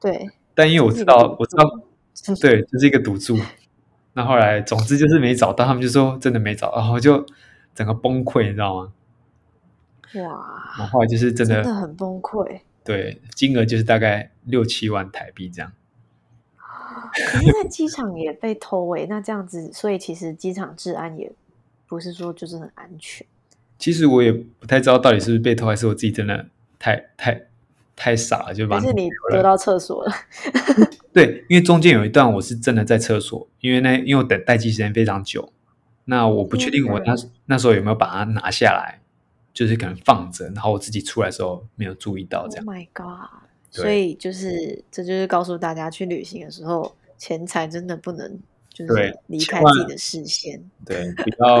Speaker 1: 对。
Speaker 2: 但因为我知道，我知道，对，这是一个赌注。那后来总之就是没找到，他们就说真的没找，然后就整个崩溃，你知道吗？
Speaker 1: 哇，
Speaker 2: 然后后来就是真的
Speaker 1: 真的很崩溃。
Speaker 2: 对，金额就是大概六七万台币这样。
Speaker 1: 可是在机场也被偷诶，那这样子，所以其实机场治安也不是说就是很安全。
Speaker 2: 其实我也不太知道到底是不是被偷，还是我自己真的太太太傻了，就把
Speaker 1: 还是你丢到厕所了。
Speaker 2: 对，因为中间有一段我是真的在厕所，因为那因为我等待机时间非常久，那我不确定我那那时候有没有把它拿下来，就是可能放着，然后我自己出来的时候没有注意到这样。
Speaker 1: Oh my god！所以就是这就是告诉大家，去旅行的时候，钱财真的不能就
Speaker 2: 对
Speaker 1: 是离开自己的视线。
Speaker 2: 对，不要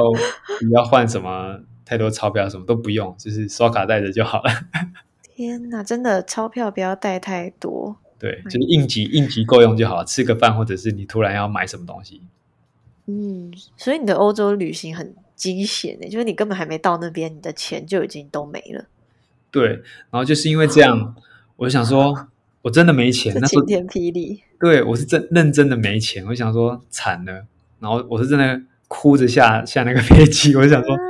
Speaker 2: 不要换什么太多钞票，什么都不用，就是刷卡带着就好了。
Speaker 1: 天哪，真的钞票不要带太多。
Speaker 2: 对，就是应急应急够用就好，吃个饭或者是你突然要买什么东西。
Speaker 1: 嗯，所以你的欧洲旅行很惊险的，就是你根本还没到那边，你的钱就已经都没了，
Speaker 2: 对，然后就是因为这样，我就想说，我真的没钱。那
Speaker 1: 晴天霹雳。
Speaker 2: 对我是真认真的没钱，我想说惨了，然后我是真的哭着下下那个飞机，我就想说
Speaker 1: 啊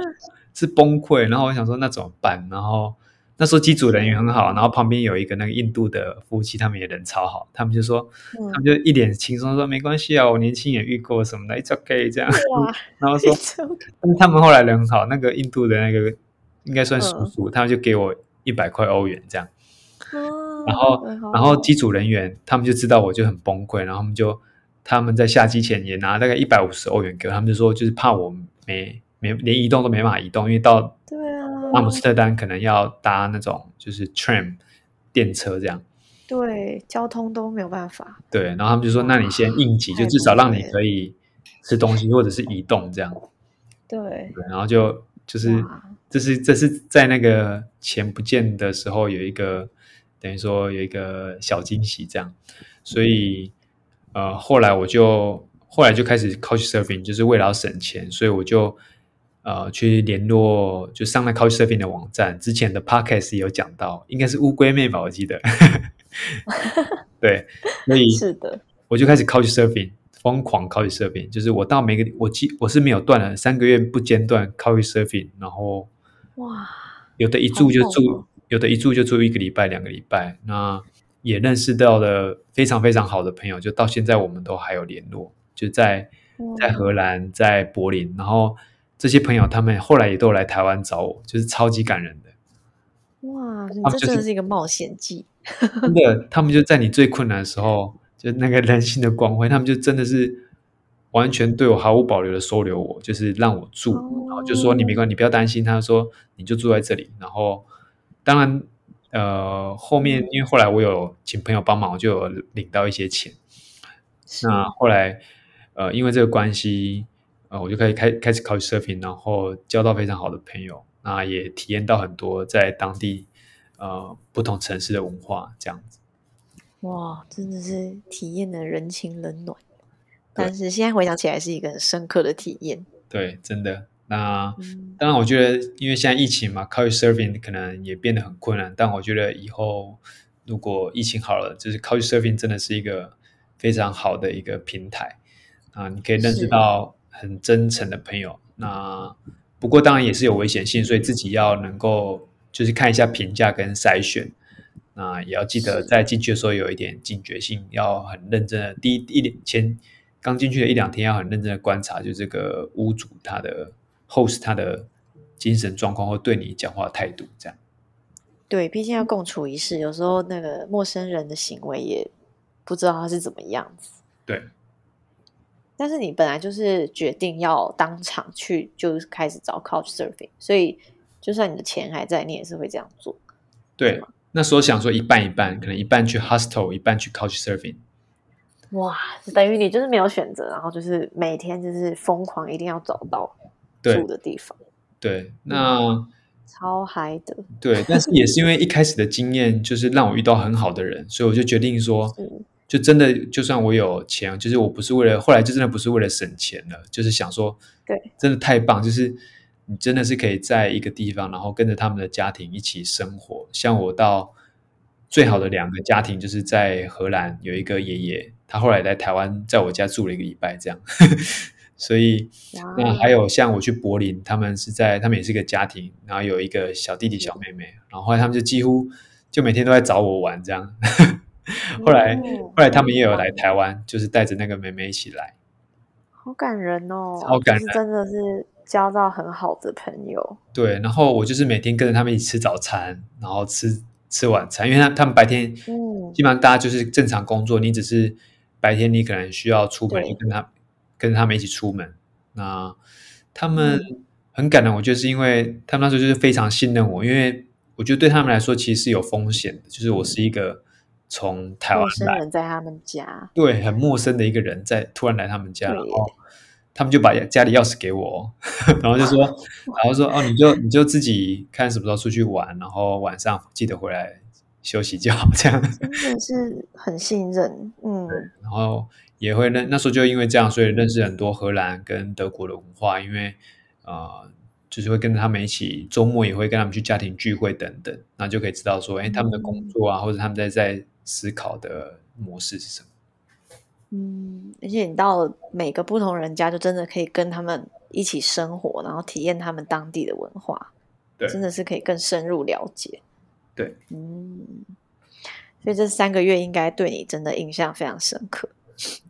Speaker 2: 是崩溃，然后我想说那怎么办？然后那时候机组人员很好，然后旁边有一个那个印度的夫妻，他们也人超好，他们就说，他们
Speaker 1: 嗯，
Speaker 2: 就一脸轻松说没关系啊，我年轻也遇过什么的，it's okay 这样，
Speaker 1: 哇，
Speaker 2: 然后说，
Speaker 1: 这
Speaker 2: 但是他们后来人很好，那个印度的那个应该算叔
Speaker 1: 嗯。
Speaker 2: 叔，他们就给我一百块欧元这样。
Speaker 1: 哦
Speaker 2: 然后然后机组人员他们就知道我就很崩溃，然后他们就他们在下机前也拿大概一百五十欧元给我，他们就说就是怕我没没连移动都没办法移动，因为到阿姆斯特丹可能要搭那种就是 tram 电车这样，
Speaker 1: 对交通都没有办法。
Speaker 2: 对，然后他们就说那你先应急，就至少让你可以吃东西或者是移动这样，
Speaker 1: 对，
Speaker 2: 对，然后就就是这是这是在那个钱不见的时候有一个等于说有一个小惊喜这样，所以呃后来我就后来就开始 Couch Surfing，就是为了要省钱，所以我就呃去联络就上了 Couch Surfing 的网站，之前的 Podcast 也有讲到，应该是乌龟妹吧，我记得，对，所以
Speaker 1: 是的，
Speaker 2: 我就开始 Couch Surfing。疯狂 Couch Surfing，就是我到每个我记我是没有断了，三个月不间断 Couch Surfing，然后
Speaker 1: 哇，
Speaker 2: 有的一住就住，
Speaker 1: 哦
Speaker 2: 有的一住就住一个礼拜、两个礼拜。那也认识到了非常非常好的朋友，就到现在我们都还有联络，就在在荷兰、在柏林，然后这些朋友他们后来也都有来台湾找我，就是超级感人的。
Speaker 1: 哇，你这真的是一个冒险记。
Speaker 2: 真的，他们就在你最困难的时候，就那个人性的光辉，他们就真的是完全对我毫无保留的收留我，就是让我住，然后就说你没关系，你不要担心。他说你就住在这里，然后当然呃后面因为后来我有请朋友帮忙，我就有领到一些钱。那后来呃因为这个关系，呃我就可以开开始考 surfing，然后交到非常好的朋友，那也体验到很多在当地呃不同城市的文化这样子。
Speaker 1: 哇，真的是体验了人情冷暖，但是现在回想起来是一个很深刻的体验。
Speaker 2: 对，真的。那
Speaker 1: 嗯，
Speaker 2: 当然，我觉得因为现在疫情嘛，Couch Surfing 可能也变得很困难。但我觉得以后如果疫情好了，就是 Couch Surfing 真的是一个非常好的一个平台啊，你可以认识到很真诚的朋友。那不过当然也是有危险性，所以自己要能够就是看一下评价跟筛选。那也要记得在进去的时候有一点警觉性，要很认真的。第一一点前刚进去的一两天要很认真的观察，就这个屋主他的 host 他的精神状况或对你讲话态度，这样。
Speaker 1: 对，毕竟要共处一室，有时候那个陌生人的行为也不知道他是怎么样子。
Speaker 2: 对
Speaker 1: 但是你本来就是决定要当场去，就是开始找 Couch Surfing，所以就算你的钱还在，你也是会这样做。
Speaker 2: 对，那时候想说一半一半，可能一半去 hostel，一半去 couch surfing。
Speaker 1: 哇，等于你就是没有选择，然后就是每天就是疯狂，一定要找到住的地方，
Speaker 2: 对，那
Speaker 1: 超嗨的。
Speaker 2: 对，但是也是因为一开始的经验，就是让我遇到很好的人，所以我就决定说，
Speaker 1: 是
Speaker 2: 就真的，就算我有钱，就是我不是为了，后来就真的不是为了省钱了，就是想说，
Speaker 1: 对，
Speaker 2: 真的太棒，就是你真的是可以在一个地方，然后跟着他们的家庭一起生活。像我到最好的两个家庭，就是在荷兰有一个爷爷，他后来来台湾，在我家住了一个礼拜，这样。所以那还有像我去柏林，他们是在他们也是一个家庭，然后有一个小弟弟小妹妹，然后后来他们就几乎就每天都在找我玩这样。后来后来他们也有来台湾，就是带着那个妹妹一起来。
Speaker 1: 好感人哦，
Speaker 2: 好感人，
Speaker 1: 真的是交到很好的朋友。
Speaker 2: 对，然后我就是每天跟着他们一起吃早餐，然后吃吃晚餐，因为他他们白天嗯，基本上大家就是正常工作，你只是白天你可能需要出门，跟他跟着他们一起出门。那他们很感人，我觉得是因为他们那时候就是非常信任我，因为我觉得对他们来说其实是有风险的，就是我是一个。从台湾来，
Speaker 1: 在他们家，
Speaker 2: 对，很陌生的一个人在突然来他们家，然后他们就把家里钥匙给我，然后就说，然后说哦，你就你就自己看什么时候出去玩，然后晚上记得回来休息就好，这样
Speaker 1: 真的是很信任，嗯，
Speaker 2: 然后也会认那时候就因为这样，所以认识很多荷兰跟德国的文化，因为呃，就是会跟着他们一起周末也会跟他们去家庭聚会等等，那就可以知道说，哎，他们的工作啊，或者他们在在。思考的模式是什么？
Speaker 1: 嗯，而且你到每个不同人家，就真的可以跟他们一起生活，然后体验他们当地的文化，
Speaker 2: 对，
Speaker 1: 真的是可以更深入了解。
Speaker 2: 对，
Speaker 1: 嗯，所以这三个月应该对你真的印象非常深刻。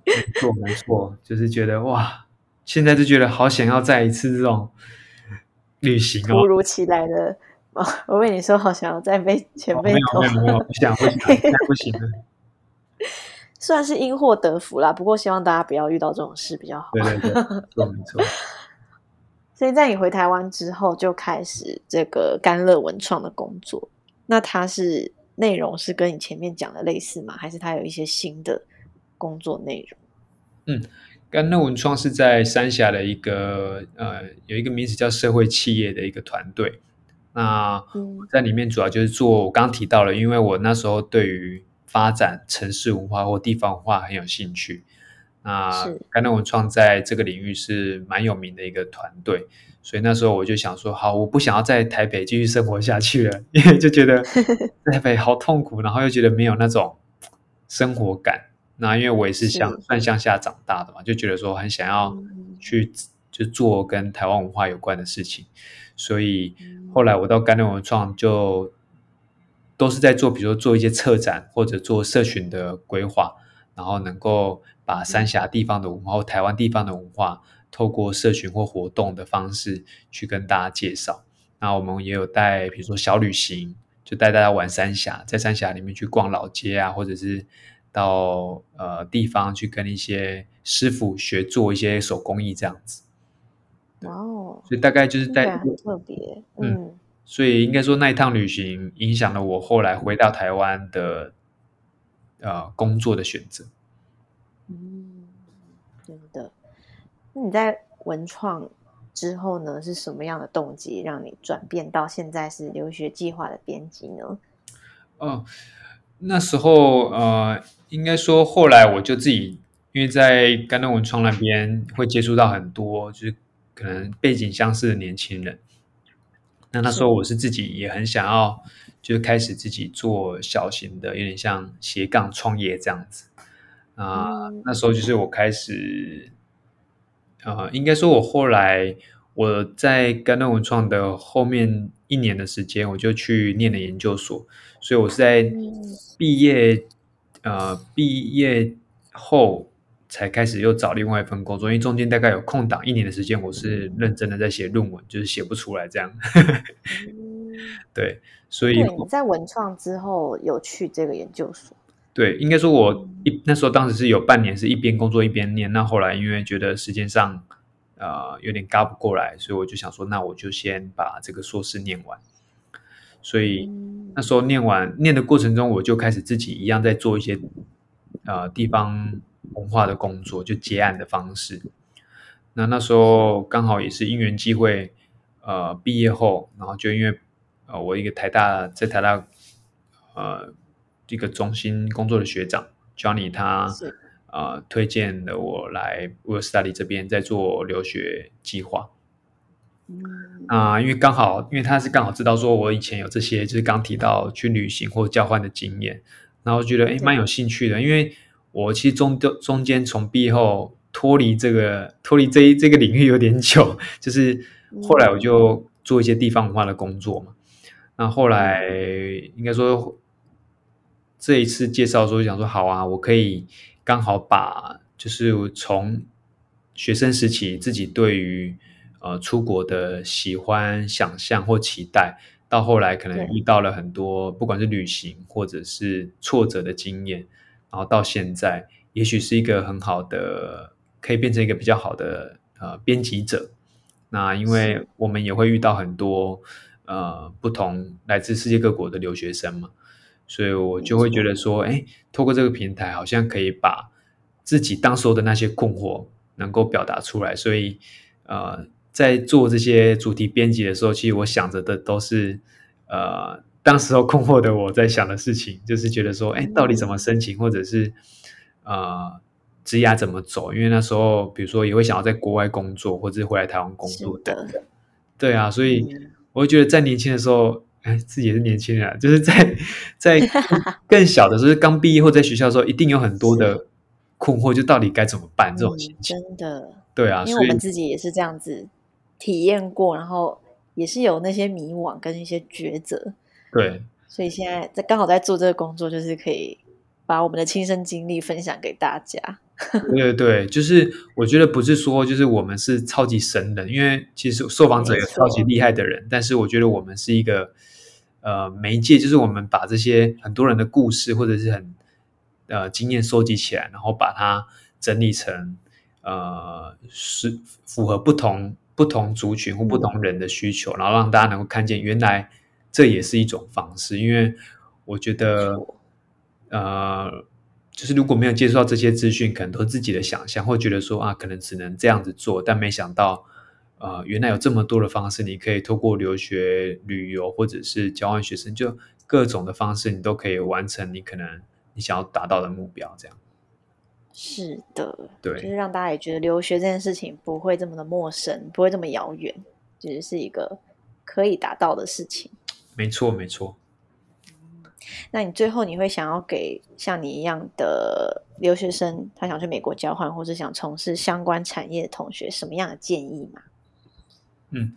Speaker 2: 没错，没错，就是觉得哇，现在就觉得好想要再一次这种旅行哦，
Speaker 1: 突如其来的。我为你说，好想要再被前辈
Speaker 2: 偷，没有 没有，不想不行，不行了。
Speaker 1: 算是因祸得福啦，不过希望大家不要遇到这种事比较好。
Speaker 2: 对对对，错没错。
Speaker 1: 所以在你回台湾之后，就开始这个甘乐文创的工作。那它是内容是跟你前面讲的类似吗？还是它有一些新的工作内容？
Speaker 2: 嗯，甘乐文创是在三峡的一个呃，有一个名字叫社会企业的一个团队。那在里面主要就是做我刚刚提到了，因为我那时候对于发展城市文化或地方文化很有兴趣。那甘南文创在这个领域是蛮有名的一个团队，所以那时候我就想说，好，我不想要在台北继续生活下去了，因为就觉得 台北好痛苦，然后又觉得没有那种生活感。那因为我也是乡算。乡下长大的嘛，就觉得说很想要去就做跟台湾文化有关的事情，所以。后来我到甘乐文创就都是在做，比如说做一些策展或者做社群的规划，然后能够把三峡地方的文化或台湾地方的文化，透过社群或活动的方式去跟大家介绍。那我们也有带，比如说小旅行，就带大家玩三峡，在三峡里面去逛老街啊，或者是到呃地方去跟一些师傅学做一些手工艺这样子。
Speaker 1: 哦，
Speaker 2: 所以大概就是在
Speaker 1: 很特别，嗯，
Speaker 2: 所以应该说那一趟旅行影响了我后来回到台湾的呃工作的选择。
Speaker 1: 嗯，真的。那你在文创之后呢？是什么样的动机让你转变到现在是留学计划的编辑呢？
Speaker 2: 哦，那时候呃，应该说后来我就自己因为在甘乐文创那边会接触到很多就是。可能背景相似的年轻人，那那时候我是自己也很想要，就是开始自己做小型的，有点像斜杠创业这样子啊。那时候就是我开始，呃，应该说我后来我在甘乐文创的后面一年的时间，我就去念了研究所，所以我是在毕业，呃，毕业后。才开始又找另外一份工作，因为中间大概有空档一年的时间，我是认真的在写论文，就是写不出来这样。对，所以
Speaker 1: 你在文创之后有去这个研究所？
Speaker 2: 对，应该说我一那时候当时是有半年是一边工作一边念，那后来因为觉得时间上呃有点嘎不过来，所以我就想说，那我就先把这个硕士念完。所以那时候念完念的过程中，我就开始自己一样在做一些呃地方。文化的工作就结案的方式，那那时候刚好也是因缘机会，呃，毕业后，然后就因为呃，我一个台大在台大呃一个中心工作的学长 Johnny，他呃推荐了我来 Will Study 这边在做留学计划。嗯，啊，因为刚好，因为他是刚好知道说我以前有这些就是刚提到去旅行或交换的经验，然后觉得哎蛮有兴趣的，因为。我其实中中间从毕业后脱离这个脱离这一这个领域有点久，就是后来我就做一些地方文化的工作嘛。那后来应该说这一次介绍时候，想说好啊，我可以刚好把就是从学生时期自己对于呃出国的喜欢、想象或期待。到后来可能遇到了很多，不管是旅行或者是挫折的经验，然后到现在，也许是一个很好的，可以变成一个比较好的呃编辑者。那因为我们也会遇到很多呃不同来自世界各国的留学生嘛，所以我就会觉得说，哎，透过这个平台，好像可以把自己当时候的那些困惑能够表达出来，所以呃。在做这些主题编辑的时候，其实我想着的都是，呃，当时候困惑的我在想的事情，就是觉得说，哎，到底怎么申请，或者是呃，职涯怎么走？因为那时候，比如说也会想要在国外工作，或者是回来台湾工作的。对啊，所以我会觉得在年轻的时候，哎，自己也是年轻人，就是在 在更小的时候，刚毕业或在学校的时候，一定有很多的困惑，就到底该怎么办这种心情。
Speaker 1: 真的，
Speaker 2: 对啊，
Speaker 1: 因为我们自己也是这样子。体验过，然后也是有那些迷惘跟一些抉择，
Speaker 2: 对，
Speaker 1: 所以现在在刚好在做这个工作，就是可以把我们的亲身经历分享给大家。
Speaker 2: 对对对，就是我觉得不是说就是我们是超级神人，因为其实受访者有超级厉害的人，但是我觉得我们是一个呃媒介，就是我们把这些很多人的故事或者是很呃经验收集起来，然后把它整理成呃是符合不同。不同族群或不同人的需求，然后让大家能够看见，原来这也是一种方式。因为我觉得，呃，就是如果没有接触到这些资讯，可能都自己的想象，会觉得说啊，可能只能这样子做。但没想到，呃，原来有这么多的方式，你可以透过留学、旅游或者是交换学生，就各种的方式，你都可以完成你可能你想要达到的目标。这样。
Speaker 1: 是的，
Speaker 2: 对，
Speaker 1: 就是让大家也觉得留学这件事情不会这么的陌生，不会这么遥远，其实是一个可以达到的事情。
Speaker 2: 没错，没错。
Speaker 1: 那你最后你会想要给像你一样的留学生，他想去美国交换，或是想从事相关产业的同学，什么样的建议吗？
Speaker 2: 嗯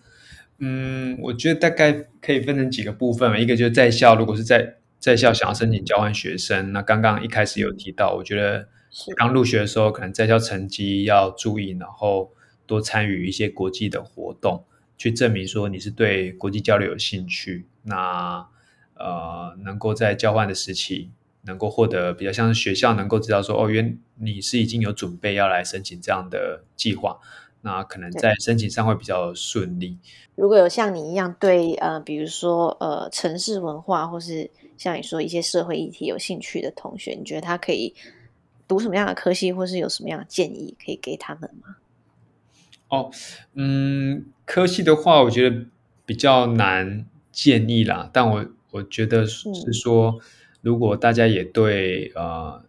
Speaker 2: 嗯，我觉得大概可以分成几个部分嘛。一个就是在校，如果是在在校想要申请交换学生，那刚刚一开始有提到，我觉得。刚入学的时候，可能在校成绩要注意，然后多参与一些国际的活动，去证明说你是对国际交流有兴趣。那呃，能够在交换的时期，能够获得比较像是学校能够知道说，哦，原你是已经有准备要来申请这样的计划，那可能在申请上会比较顺利。
Speaker 1: 如果有像你一样对呃，比如说呃，城市文化，或是像你说一些社会议题有兴趣的同学，你觉得他可以？读什么样的科系，或是有什么样的建议可以给他们吗？
Speaker 2: 哦，嗯，科系的话，我觉得比较难建议啦。但我我觉得是说，如果大家也对呃，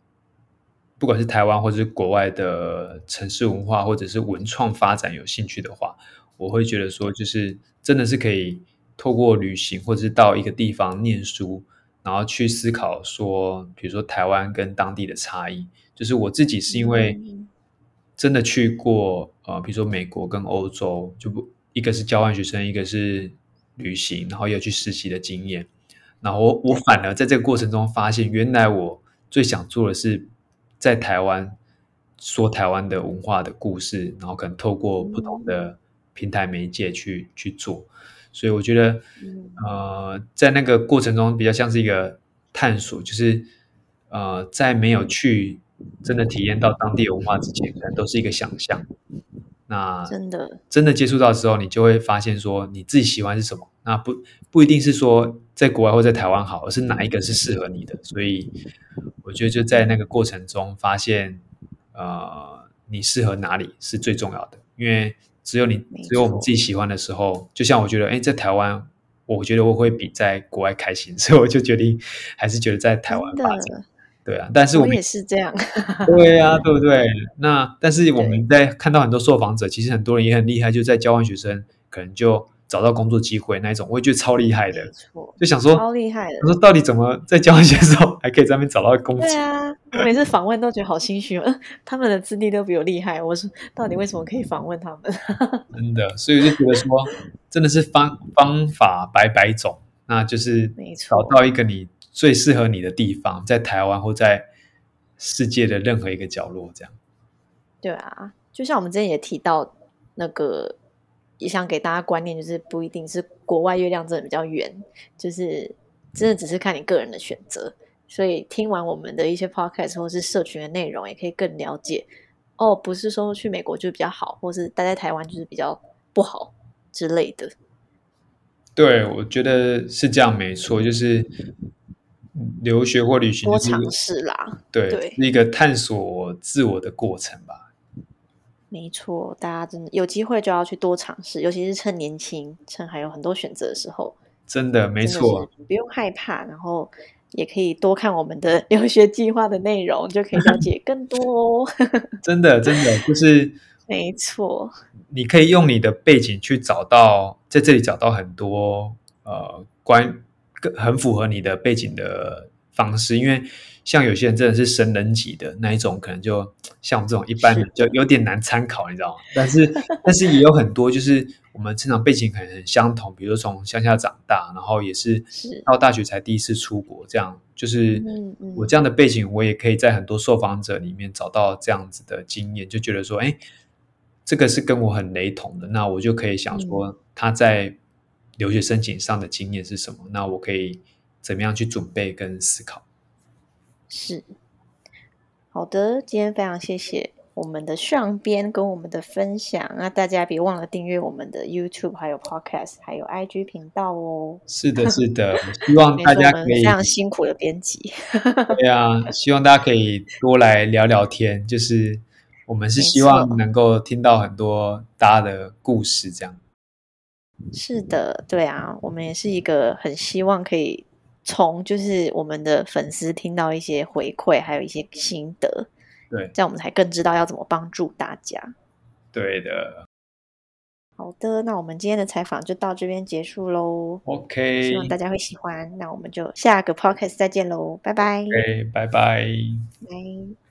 Speaker 2: 不管是台湾或者是国外的城市文化或者是文创发展有兴趣的话，我会觉得说，就是真的是可以透过旅行或者是到一个地方念书，然后去思考说，比如说台湾跟当地的差异。就是我自己是因为真的去过呃，比如说美国跟欧洲，就不一个是交换学生，一个是旅行，然后有去实习的经验。然后我我反而在这个过程中发现，原来我最想做的是在台湾说台湾的文化的故事，然后可能透过不同的平台媒介去去做。所以我觉得呃，在那个过程中比较像是一个探索，就是呃，在没有去。真的体验到当地文化之前，可能都是一个想象。那
Speaker 1: 真的
Speaker 2: 真的接触到之后，你就会发现说你自己喜欢是什么。那不不一定是说在国外或在台湾好，而是哪一个是适合你的。所以我觉得就在那个过程中发现，呃，你适合哪里是最重要的。因为只有你只有我们自己喜欢的时候，就像我觉得，哎，在台湾，我觉得我会比在国外开心，所以我就决定还是觉得在台湾发展。对啊，但是我
Speaker 1: 们也是这样。
Speaker 2: 对啊，对不对？那但是我们在看到很多受访者，其实很多人也很厉害，就在交换学生，可能就找到工作机会那一种，我也觉得超厉害的。
Speaker 1: 错，
Speaker 2: 就想说
Speaker 1: 超厉害的。
Speaker 2: 我说到底怎么在交换学生还可以在那边找到工作。
Speaker 1: 对啊，我每次访问都觉得好心虚，嗯，他们的资历都比我厉害。我说，到底为什么可以访问他们？
Speaker 2: 真的，所以就觉得说，真的是方方法百百种，那就是找到一个你最适合你的地方，在台湾或在世界的任何一个角落，这样。
Speaker 1: 对啊，就像我们之前也提到，那个也想给大家观念，就是不一定是国外月亮真的比较圆，就是真的只是看你个人的选择。所以听完我们的一些 podcast 或是社群的内容，也可以更了解哦，不是说去美国就比较好，或是待在台湾就是比较不好之类的。
Speaker 2: 对，我觉得是这样，没错，就是留学或旅行
Speaker 1: 多尝试啦，
Speaker 2: 对，是一个探索自我的过程吧。
Speaker 1: 没错，大家真的有机会就要去多尝试，尤其是趁年轻，趁还有很多选择的时候。
Speaker 2: 真的没错，
Speaker 1: 不用害怕，然后也可以多看我们的留学计划的内容，就可以了解更多哦。
Speaker 2: 真的，真的就是
Speaker 1: 没错，
Speaker 2: 你可以用你的背景去找到，在这里找到很多呃关很符合你的背景的方式，因为。像有些人真的是神人级的那一种，可能就像我们这种一般人就有点难参考，你知道吗？但是但是也有很多，就是我们成长背景可能很相同，比如从乡下长大，然后也是到大学才第一次出国，这样。就是我这样的背景，我也可以在很多受访者里面找到这样子的经验，就觉得说，哎，这个是跟我很雷同的，那我就可以想说他在留学申请上的经验是什么，那我可以怎么样去准备跟思考。
Speaker 1: 是，好的，今天非常谢谢我们的上边跟我们的分享，那大家别忘了订阅我们的 YouTube，还有 Podcast，还有 IG 频道哦。
Speaker 2: 是的，是的，希望大家可以
Speaker 1: 非常辛苦的编辑。
Speaker 2: 对啊，希望大家可以多来聊聊天，就是我们是希望能够听到很多大家的故事，这样。
Speaker 1: 是的，对啊，我们也是一个很希望可以。从就是我们的粉丝听到一些回馈，还有一些心得，
Speaker 2: 对，
Speaker 1: 这样我们才更知道要怎么帮助大家。
Speaker 2: 对的，
Speaker 1: 好的，那我们今天的采访就到这边结束喽。
Speaker 2: OK，
Speaker 1: 希望大家会喜欢。那我们就下个 Podcast 再见喽，拜拜。
Speaker 2: OK，拜拜。
Speaker 1: 拜。